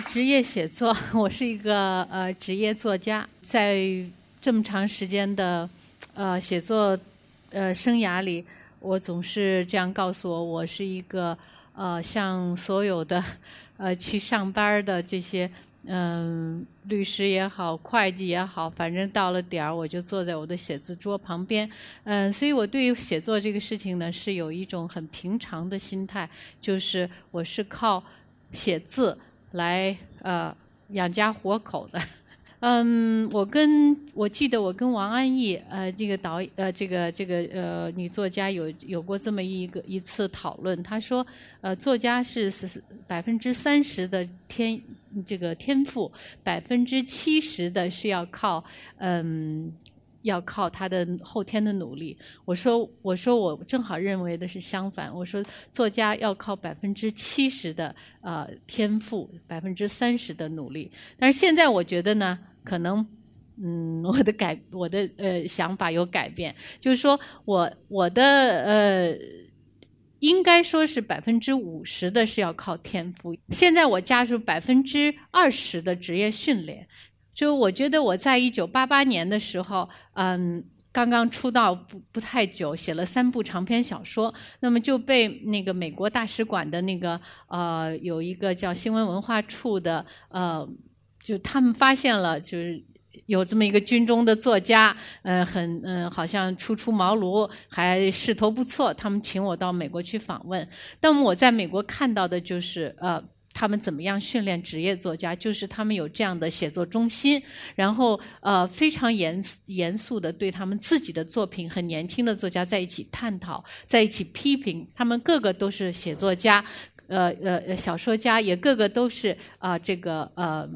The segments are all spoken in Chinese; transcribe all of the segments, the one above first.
职业写作，我是一个呃职业作家，在这么长时间的呃写作呃生涯里，我总是这样告诉我，我是一个呃像所有的呃去上班的这些嗯律师也好，会计也好，反正到了点儿我就坐在我的写字桌旁边，嗯，所以我对于写作这个事情呢，是有一种很平常的心态，就是我是靠写字。来呃养家活口的，嗯，我跟我记得我跟王安忆呃这个导呃这个这个呃女作家有有过这么一个一次讨论，她说呃作家是百分之三十的天这个天赋，百分之七十的是要靠嗯。要靠他的后天的努力。我说，我说，我正好认为的是相反。我说，作家要靠百分之七十的呃天赋，百分之三十的努力。但是现在我觉得呢，可能嗯，我的改我的呃想法有改变，就是说我我的呃应该说是百分之五十的是要靠天赋。现在我加入百分之二十的职业训练。就我觉得我在一九八八年的时候，嗯，刚刚出道不不太久，写了三部长篇小说，那么就被那个美国大使馆的那个呃有一个叫新闻文化处的呃，就他们发现了，就是有这么一个军中的作家，呃，很嗯，好像初出茅庐，还势头不错，他们请我到美国去访问。那么我在美国看到的就是呃。他们怎么样训练职业作家？就是他们有这样的写作中心，然后呃非常严严肃的对他们自己的作品，和年轻的作家在一起探讨，在一起批评。他们个个都是写作家，呃呃小说家，也个个都是啊这个呃。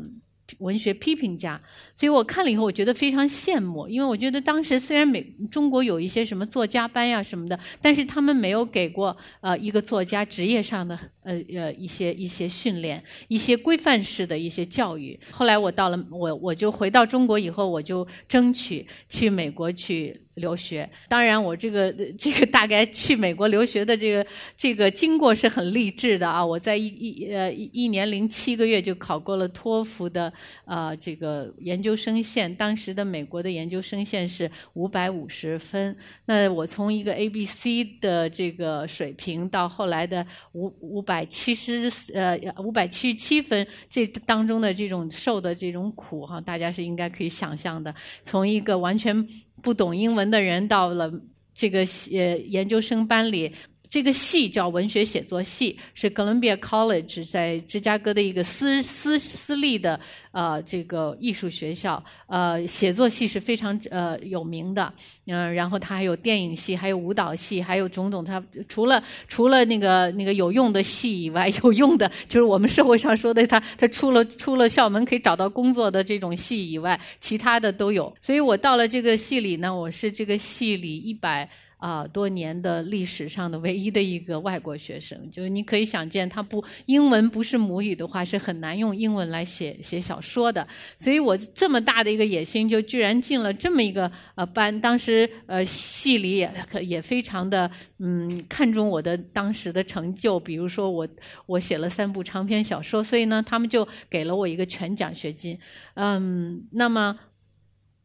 文学批评家，所以我看了以后，我觉得非常羡慕，因为我觉得当时虽然美中国有一些什么作家班呀什么的，但是他们没有给过呃一个作家职业上的呃呃一些一些训练，一些规范式的一些教育。后来我到了我我就回到中国以后，我就争取去美国去。留学，当然我这个这个大概去美国留学的这个这个经过是很励志的啊！我在一一呃一一年零七个月就考过了托福的呃这个研究生线，当时的美国的研究生线是五百五十分。那我从一个 A B C 的这个水平到后来的五五百七十呃五百七十七分，这当中的这种受的这种苦哈，大家是应该可以想象的。从一个完全不懂英文的人到了这个呃研究生班里，这个系叫文学写作系，是 Columbia College 在芝加哥的一个私私私立的。呃，这个艺术学校，呃，写作系是非常呃有名的，嗯，然后它还有电影系，还有舞蹈系，还有种种。它除了除了那个那个有用的系以外，有用的就是我们社会上说的，它它出了出了校门可以找到工作的这种系以外，其他的都有。所以我到了这个系里呢，我是这个系里一百。啊，多年的历史上的唯一的一个外国学生，就是你可以想见，他不英文不是母语的话，是很难用英文来写写小说的。所以我这么大的一个野心，就居然进了这么一个呃班。当时呃系里也可也非常的嗯看重我的当时的成就，比如说我我写了三部长篇小说，所以呢，他们就给了我一个全奖学金。嗯，那么。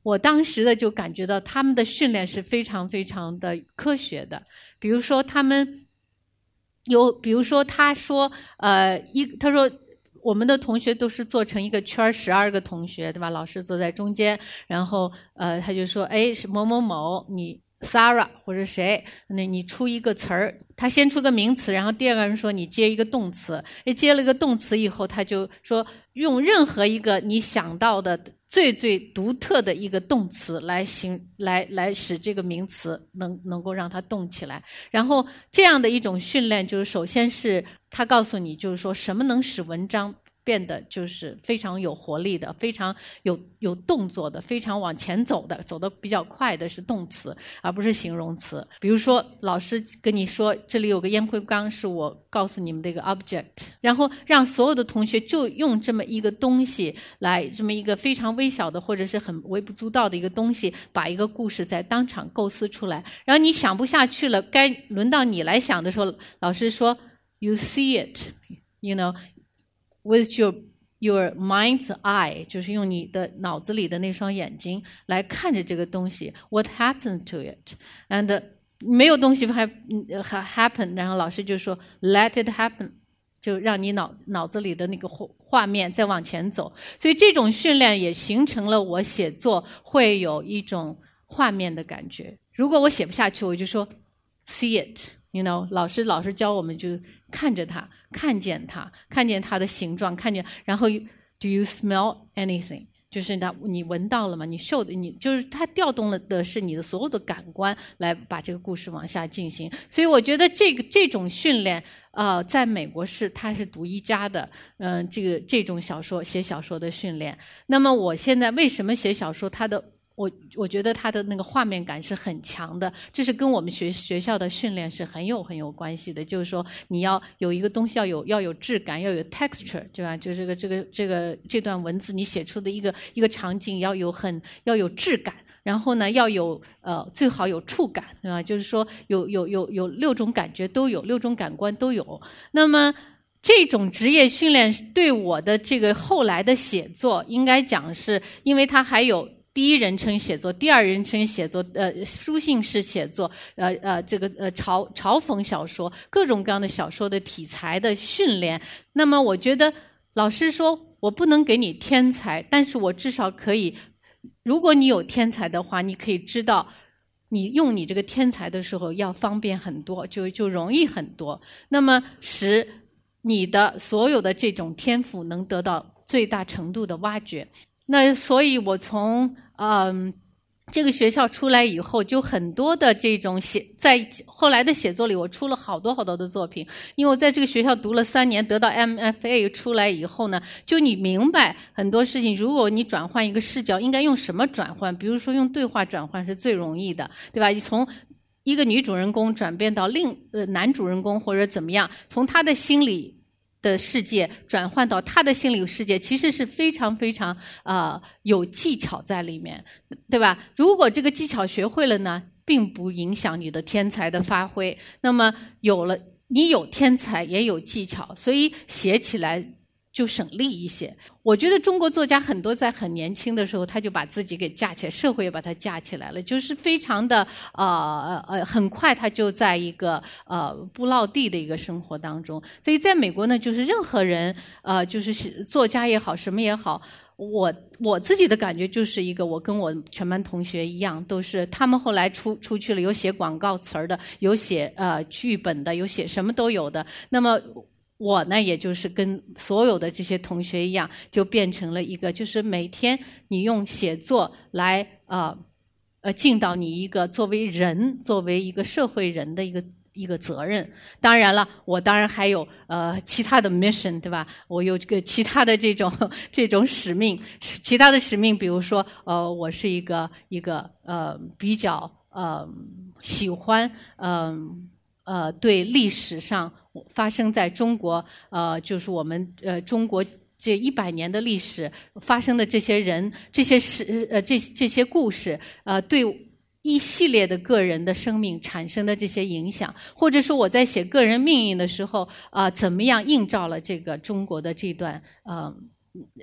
我当时的就感觉到他们的训练是非常非常的科学的，比如说他们有，比如说他说，呃，一他说我们的同学都是做成一个圈儿，十二个同学，对吧？老师坐在中间，然后呃，他就说，哎，是某某某，你 Sarah 或者谁，那你出一个词儿，他先出个名词，然后第二个人说你接一个动词，哎，接了个动词以后，他就说用任何一个你想到的。最最独特的一个动词来形来来使这个名词能能够让它动起来，然后这样的一种训练就是首先是他告诉你就是说什么能使文章。变得就是非常有活力的，非常有有动作的，非常往前走的，走得比较快的是动词，而不是形容词。比如说，老师跟你说这里有个烟灰缸，是我告诉你们的一个 object，然后让所有的同学就用这么一个东西来，这么一个非常微小的或者是很微不足道的一个东西，把一个故事在当场构思出来。然后你想不下去了，该轮到你来想的时候，老师说，You see it, you know. With your your mind's eye，就是用你的脑子里的那双眼睛来看着这个东西，what happened to it，and 没有东西还还 happen，然后老师就说 let it happen，就让你脑脑子里的那个画画面再往前走，所以这种训练也形成了我写作会有一种画面的感觉。如果我写不下去，我就说 see it You know，老师老师教我们就。看着它，看见它，看见它的形状，看见，然后，Do you smell anything？就是它，你闻到了吗？你嗅的，你就是它调动了的是你的所有的感官来把这个故事往下进行。所以我觉得这个这种训练，呃，在美国是它是独一家的，嗯，这个这种小说写小说的训练。那么我现在为什么写小说？它的我我觉得它的那个画面感是很强的，这是跟我们学学校的训练是很有很有关系的。就是说，你要有一个东西要有要有质感，要有 texture，对吧？就这个这个这个这段文字你写出的一个一个场景要有很要有质感，然后呢要有呃最好有触感，对吧？就是说有有有有六种感觉都有，六种感官都有。那么这种职业训练对我的这个后来的写作，应该讲是因为它还有。第一人称写作，第二人称写作，呃，书信式写作，呃呃，这个呃嘲嘲讽小说，各种各样的小说的题材的训练。那么，我觉得老师说我不能给你天才，但是我至少可以，如果你有天才的话，你可以知道，你用你这个天才的时候要方便很多，就就容易很多。那么使你的所有的这种天赋能得到最大程度的挖掘。那所以，我从嗯这个学校出来以后，就很多的这种写，在后来的写作里，我出了好多好多的作品。因为我在这个学校读了三年，得到 MFA 出来以后呢，就你明白很多事情。如果你转换一个视角，应该用什么转换？比如说用对话转换是最容易的，对吧？你从一个女主人公转变到另呃男主人公或者怎么样，从他的心里。的世界转换到他的心理世界，其实是非常非常啊有技巧在里面，对吧？如果这个技巧学会了呢，并不影响你的天才的发挥。那么有了你有天才也有技巧，所以写起来。就省力一些。我觉得中国作家很多在很年轻的时候，他就把自己给架起来，社会也把他架起来了，就是非常的呃呃，很快他就在一个呃不落地的一个生活当中。所以在美国呢，就是任何人呃，就是作家也好，什么也好，我我自己的感觉就是一个，我跟我全班同学一样，都是他们后来出出去了，有写广告词儿的，有写呃剧本的，有写什么都有的。那么。我呢，也就是跟所有的这些同学一样，就变成了一个，就是每天你用写作来呃呃尽到你一个作为人、作为一个社会人的一个一个责任。当然了，我当然还有呃其他的 mission，对吧？我有这个其他的这种这种使命，其他的使命，比如说呃，我是一个一个呃比较呃喜欢嗯呃对历史上。发生在中国，呃，就是我们呃中国这一百年的历史发生的这些人、这些事、呃这这些故事，呃，对一系列的个人的生命产生的这些影响，或者说我在写个人命运的时候，啊，怎么样映照了这个中国的这段，呃。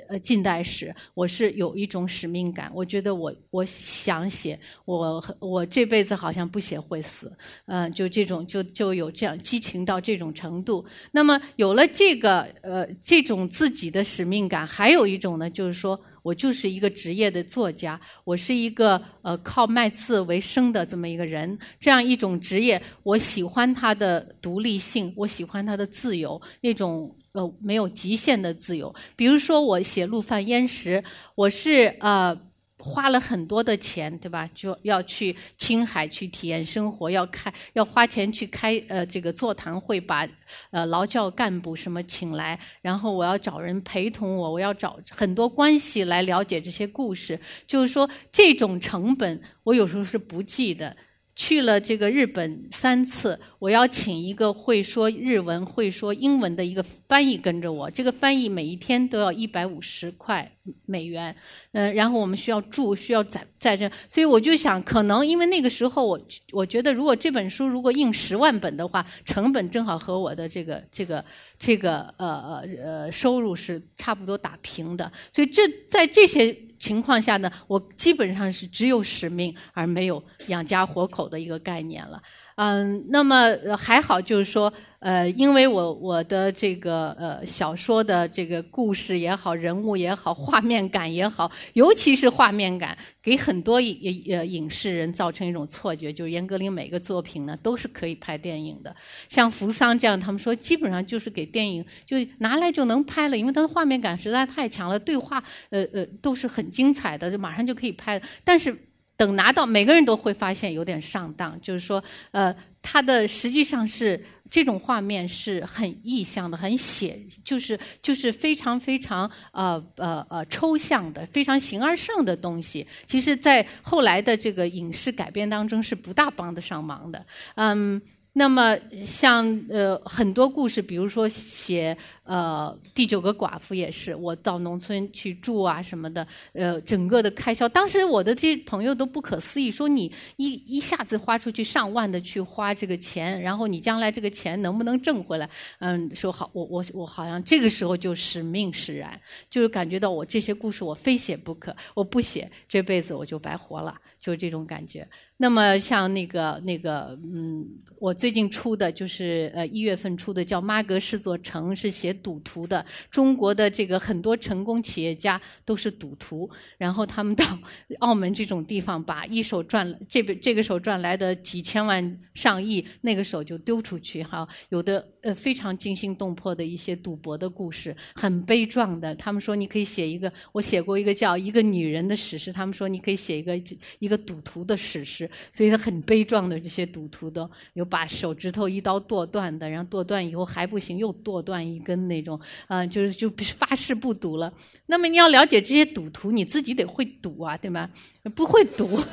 呃，近代史，我是有一种使命感。我觉得我我想写，我我这辈子好像不写会死，嗯，就这种就就有这样激情到这种程度。那么有了这个呃这种自己的使命感，还有一种呢，就是说我就是一个职业的作家，我是一个呃靠卖字为生的这么一个人。这样一种职业，我喜欢它的独立性，我喜欢它的自由，那种。呃，没有极限的自由。比如说，我写《陆犯焉识》，我是呃花了很多的钱，对吧？就要去青海去体验生活，要开要花钱去开呃这个座谈会，把呃劳教干部什么请来，然后我要找人陪同我，我要找很多关系来了解这些故事。就是说，这种成本我有时候是不计的。去了这个日本三次，我要请一个会说日文、会说英文的一个翻译跟着我。这个翻译每一天都要一百五十块美元，嗯，然后我们需要住，需要在在这，所以我就想，可能因为那个时候我我觉得，如果这本书如果印十万本的话，成本正好和我的这个这个这个呃呃呃收入是差不多打平的。所以这在这些情况下呢，我基本上是只有使命而没有养家活口的一个概念了。嗯，那么还好，就是说，呃，因为我我的这个呃小说的这个故事也好，人物也好，画面感也好，尤其是画面感，给很多影呃影视人造成一种错觉，就是严歌苓每个作品呢都是可以拍电影的。像扶桑这样，他们说基本上就是给电影就拿来就能拍了，因为它的画面感实在太强了，对话呃呃都是很精彩的，就马上就可以拍。但是。等拿到，每个人都会发现有点上当，就是说，呃，它的实际上是这种画面是很意象的，很写，就是就是非常非常呃呃呃抽象的，非常形而上的东西。其实，在后来的这个影视改编当中是不大帮得上忙的，嗯。那么，像呃很多故事，比如说写呃第九个寡妇也是，我到农村去住啊什么的，呃整个的开销，当时我的这些朋友都不可思议，说你一一下子花出去上万的去花这个钱，然后你将来这个钱能不能挣回来？嗯，说好，我我我好像这个时候就使命使然，就是感觉到我这些故事我非写不可，我不写这辈子我就白活了，就是这种感觉。那么像那个那个嗯，我最近出的就是呃一月份出的叫《妈阁是座城》，是写赌徒的。中国的这个很多成功企业家都是赌徒，然后他们到 澳门这种地方，把一手赚这个这个手赚来的几千万上亿，那个手就丢出去哈。有的呃非常惊心动魄的一些赌博的故事，很悲壮的。他们说你可以写一个，我写过一个叫一个女人的史诗。他们说你可以写一个一个赌徒的史诗。所以他很悲壮的，这些赌徒都有把手指头一刀剁断的，然后剁断以后还不行，又剁断一根那种，啊，就是就发誓不赌了。那么你要了解这些赌徒，你自己得会赌啊，对吗？不会赌。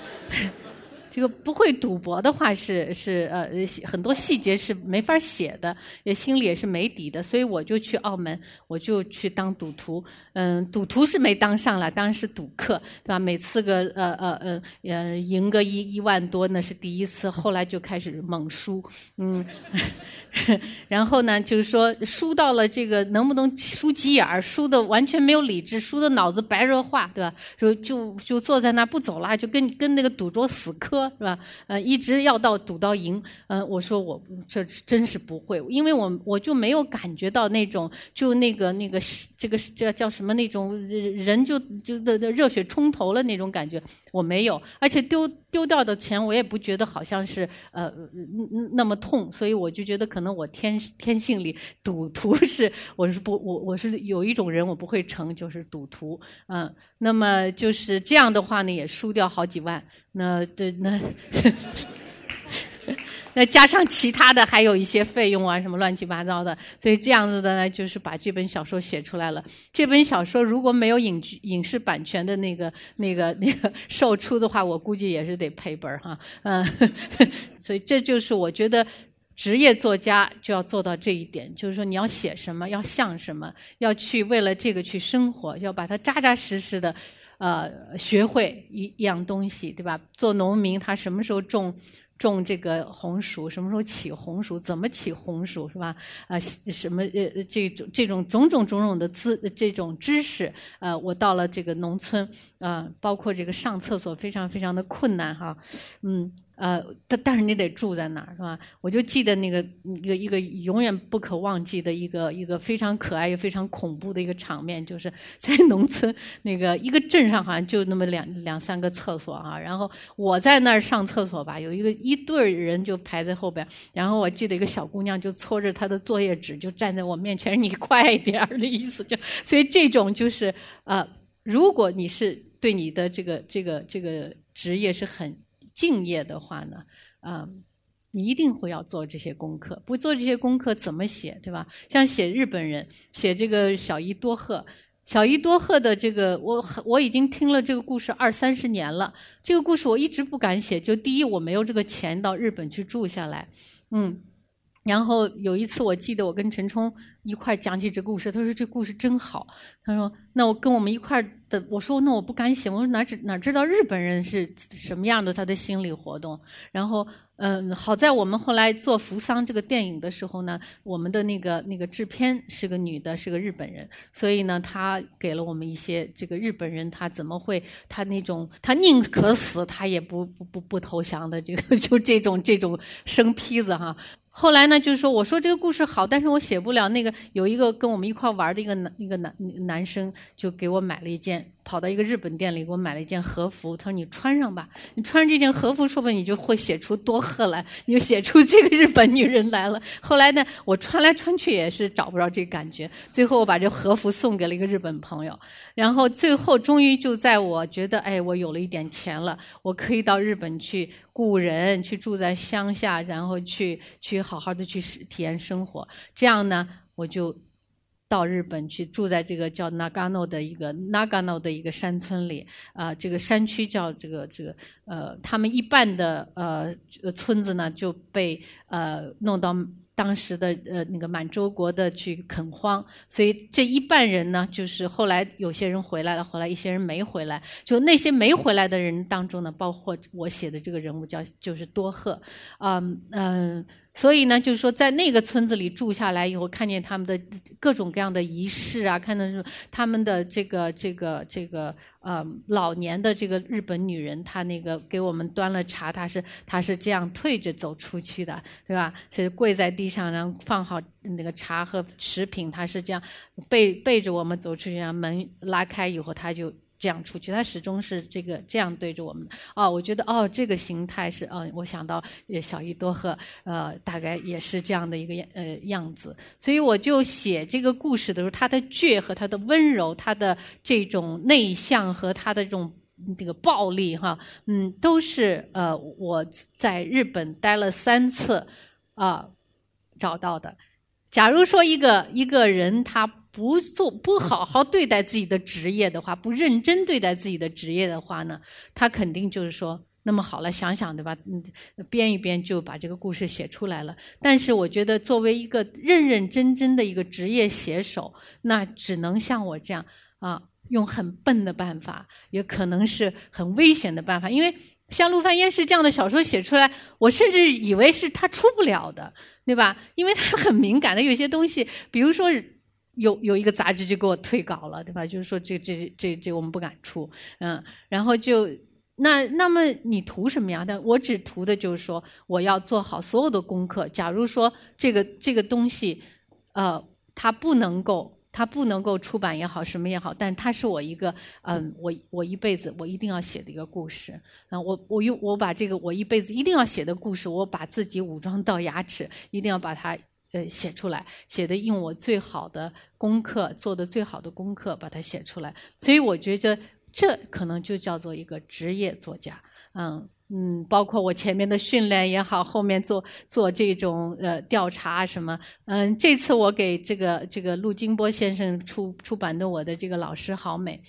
这个不会赌博的话是是呃很多细节是没法写的，也心里也是没底的，所以我就去澳门，我就去当赌徒。嗯，赌徒是没当上了，当然是赌客，对吧？每次个呃呃呃呃赢个一一万多那是第一次，后来就开始猛输，嗯，然后呢就是说输到了这个能不能输急眼儿，输的完全没有理智，输的脑子白热化，对吧？就就就坐在那不走了，就跟跟那个赌桌死磕。是吧？呃，一直要到赌到赢。嗯，我说我这真是不会，因为我我就没有感觉到那种就那个那个这个这叫什什么那种人就就的的热血冲头了那种感觉，我没有。而且丢丢掉的钱，我也不觉得好像是呃那么痛，所以我就觉得可能我天天性里赌徒是我是不我我是有一种人我不会成就是赌徒。嗯，那么就是这样的话呢，也输掉好几万。那对那，那加上其他的还有一些费用啊，什么乱七八糟的，所以这样子的呢，就是把这本小说写出来了。这本小说如果没有影剧影视版权的那个那个那个售出的话，我估计也是得赔本儿哈。嗯，所以这就是我觉得职业作家就要做到这一点，就是说你要写什么，要像什么，要去为了这个去生活，要把它扎扎实实的。呃，学会一一样东西，对吧？做农民，他什么时候种种这个红薯，什么时候起红薯，怎么起红薯，是吧？啊，什么呃，这种这种种种种种的知这种知识，呃，我到了这个农村，啊，包括这个上厕所非常非常的困难哈，嗯。呃，但但是你得住在那儿，是吧？我就记得那个一个一个永远不可忘记的一个一个非常可爱又非常恐怖的一个场面，就是在农村那个一个镇上，好像就那么两 两三个厕所啊。然后我在那儿上厕所吧，有一个一对人就排在后边。然后我记得一个小姑娘就搓着她的作业纸，就站在我面前，你快一点儿的意思。就所以这种就是呃，如果你是对你的这个这个这个职业是很。敬业的话呢，啊，你一定会要做这些功课。不做这些功课怎么写，对吧？像写日本人，写这个小伊多鹤，小伊多鹤的这个，我我已经听了这个故事二三十年了。这个故事我一直不敢写，就第一我没有这个钱到日本去住下来，嗯。然后有一次，我记得我跟陈冲一块讲起这故事，他说这故事真好。他说：“那我跟我们一块的，我说那我不敢写，我说哪知哪知道日本人是什么样的他的心理活动。”然后，嗯，好在我们后来做扶桑这个电影的时候呢，我们的那个那个制片是个女的，是个日本人，所以呢，他给了我们一些这个日本人他怎么会他那种他宁可死他也不不不不投降的这个 就这种这种生坯子哈。后来呢，就是说，我说这个故事好，但是我写不了。那个有一个跟我们一块玩的一个男一个男男生，就给我买了一件。跑到一个日本店里，给我买了一件和服。他说：“你穿上吧，你穿上这件和服，说不定你就会写出多鹤来，你就写出这个日本女人来了。”后来呢，我穿来穿去也是找不着这感觉。最后我把这和服送给了一个日本朋友。然后最后终于就在我觉得，哎，我有了一点钱了，我可以到日本去雇人，去住在乡下，然后去去好好的去体验生活。这样呢，我就。到日本去住在这个叫 Nagano 的一个 Nagano 的一个山村里，啊，这个山区叫这个这个呃，他们一半的呃村子呢就被呃弄到当时的呃那个满洲国的去垦荒，所以这一半人呢，就是后来有些人回来了，后来一些人没回来，就那些没回来的人当中呢，包括我写的这个人物叫就是多贺，嗯嗯。所以呢，就是说，在那个村子里住下来以后，看见他们的各种各样的仪式啊，看到是他们的这个这个这个呃老年的这个日本女人，她那个给我们端了茶，她是她是这样退着走出去的，对吧？是跪在地上，然后放好那个茶和食品，她是这样背背着我们走出去，然后门拉开以后，她就。这样出去，他始终是这个这样对着我们。哦，我觉得哦，这个形态是，嗯，我想到也小伊多赫，呃，大概也是这样的一个呃样子。所以我就写这个故事的时候，他的倔和他的温柔，他的这种内向和他的这种这个暴力，哈，嗯，都是呃我在日本待了三次啊找到的。假如说一个一个人他。不做不好好对待自己的职业的话，不认真对待自己的职业的话呢，他肯定就是说，那么好了，想想对吧？嗯，编一编就把这个故事写出来了。但是我觉得，作为一个认认真真的一个职业写手，那只能像我这样啊，用很笨的办法，也可能是很危险的办法。因为像陆凡烟是这样的小说写出来，我甚至以为是他出不了的，对吧？因为他很敏感的，有些东西，比如说。有有一个杂志就给我退稿了，对吧？就是说这这这这我们不敢出，嗯，然后就那那么你图什么呀？但我只图的就是说我要做好所有的功课。假如说这个这个东西，呃，它不能够它不能够出版也好，什么也好，但它是我一个嗯，我我一辈子我一定要写的一个故事。啊，我我用我把这个我一辈子一定要写的故事，我把自己武装到牙齿，一定要把它。呃，写出来，写的用我最好的功课，做的最好的功课，把它写出来。所以我觉得这可能就叫做一个职业作家。嗯嗯，包括我前面的训练也好，后面做做这种呃调查什么。嗯，这次我给这个这个陆金波先生出出版的我的这个老师好美。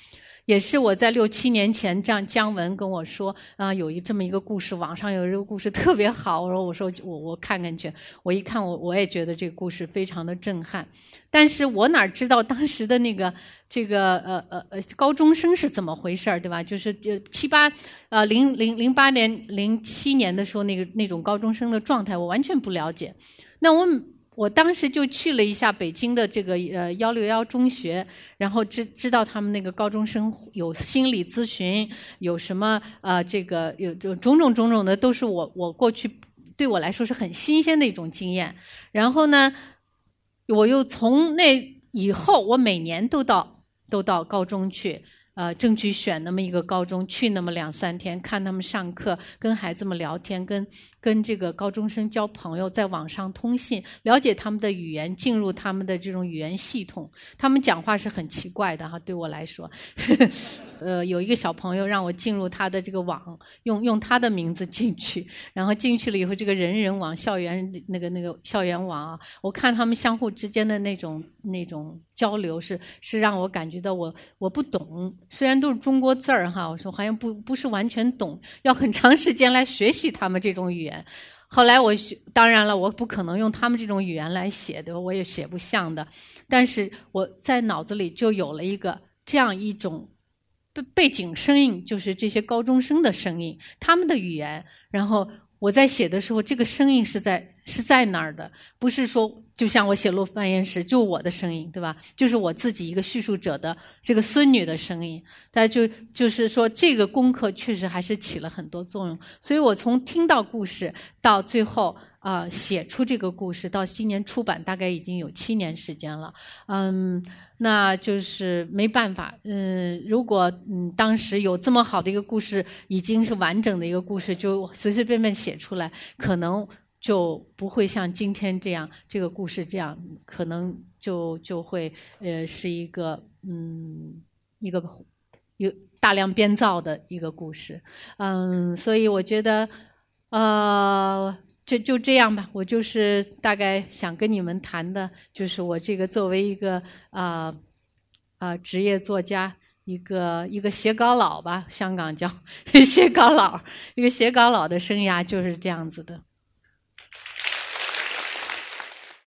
也是我在六七年前，这样姜文跟我说啊，有一这么一个故事，网上有这个故事特别好。我说我说我我看看去。我一看我我也觉得这个故事非常的震撼。但是我哪知道当时的那个这个呃呃呃高中生是怎么回事儿，对吧？就是就七八呃零零零八年零七年的时候那个那种高中生的状态，我完全不了解。那我。我当时就去了一下北京的这个呃幺六幺中学，然后知知道他们那个高中生有心理咨询，有什么呃这个有种种种种的，都是我我过去对我来说是很新鲜的一种经验。然后呢，我又从那以后，我每年都到都到高中去。呃，争取选那么一个高中，去那么两三天，看他们上课，跟孩子们聊天，跟跟这个高中生交朋友，在网上通信，了解他们的语言，进入他们的这种语言系统。他们讲话是很奇怪的哈，对我来说。呃，有一个小朋友让我进入他的这个网，用用他的名字进去，然后进去了以后，这个人人网校园那个那个校园网啊，我看他们相互之间的那种那种交流，是是让我感觉到我我不懂，虽然都是中国字儿哈，我说好像不不是完全懂，要很长时间来学习他们这种语言。后来我学，当然了，我不可能用他们这种语言来写的，我也写不像的。但是我在脑子里就有了一个这样一种背背景声音，就是这些高中生的声音，他们的语言。然后我在写的时候，这个声音是在是在那儿的，不是说。就像我写《陆翻言时》，就我的声音，对吧？就是我自己一个叙述者的这个孙女的声音。但就就是说，这个功课确实还是起了很多作用。所以我从听到故事到最后啊写出这个故事，到今年出版，大概已经有七年时间了。嗯，那就是没办法。嗯，如果嗯当时有这么好的一个故事，已经是完整的一个故事，就随随便便写出来，可能。就不会像今天这样，这个故事这样，可能就就会呃是一个嗯一个有大量编造的一个故事，嗯，所以我觉得呃就就这样吧，我就是大概想跟你们谈的，就是我这个作为一个啊啊职业作家，一个一个写稿佬吧，香港叫 写稿佬，一个写稿佬的生涯就是这样子的。